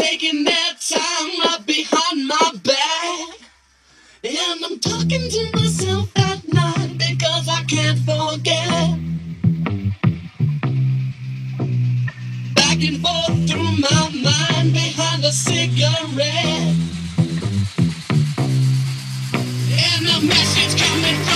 taking their time right behind my back. And I'm talking to myself at night because I can't forget. Back and forth through my mind behind a cigarette. And the message coming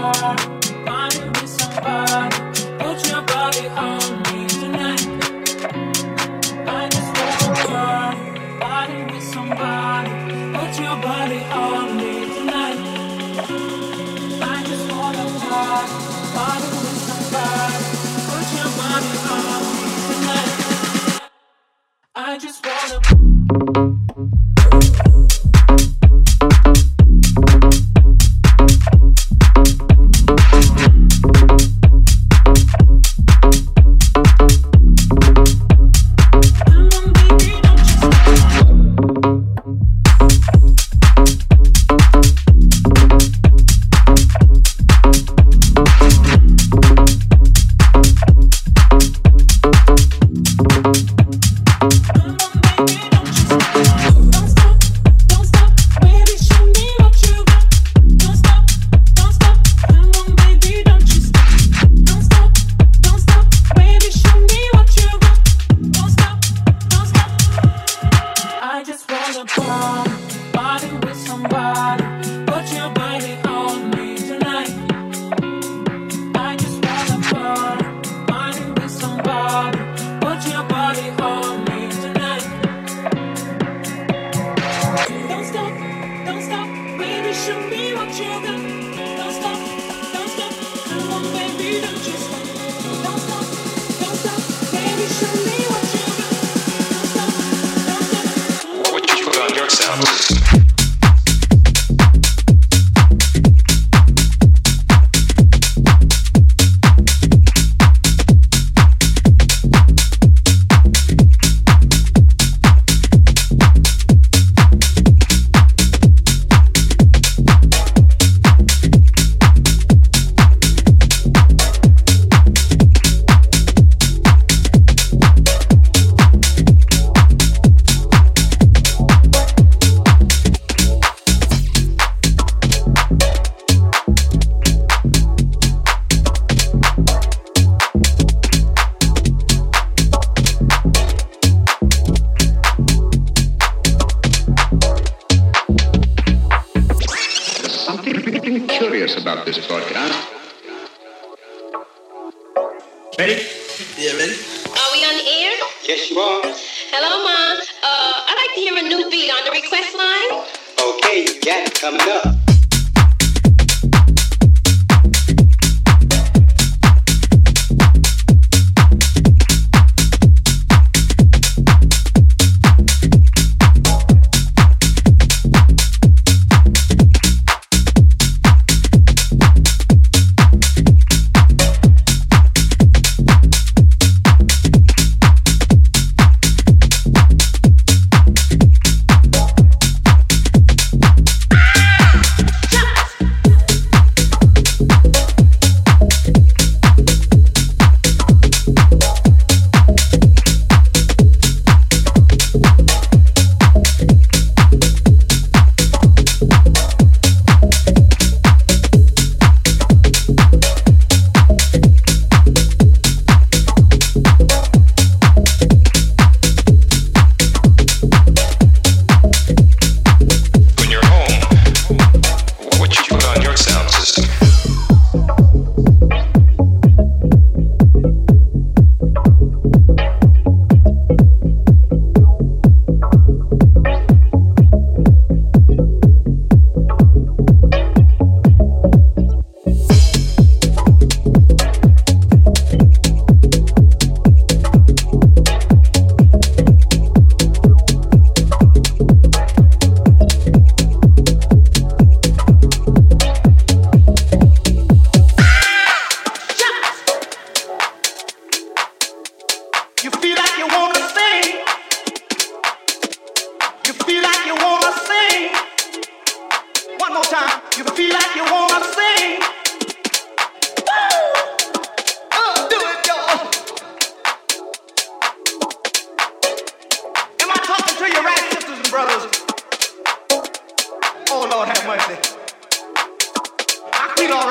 more. really curious about this podcast. Ready? Yeah, ready? Are we on the air? Yes, you are. Hello, Mom. Uh, I'd like to hear a new beat on the request line. Okay, you got it coming up. system.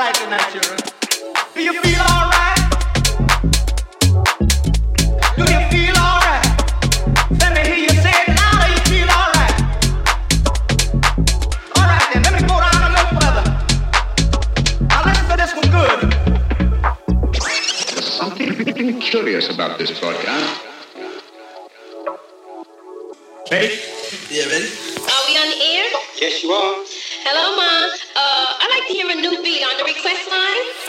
I feel all right tonight, children. Do you feel all right? Do you feel all right? Let me hear you say it louder. You feel all right? All right, then. Let me go down a little further. Now listen to this one good. There's something curious about this broadcast. Ready? Yeah, ready? Are we on the air? Yes, you are. Hello, Mom. Hear a new beat on the request line.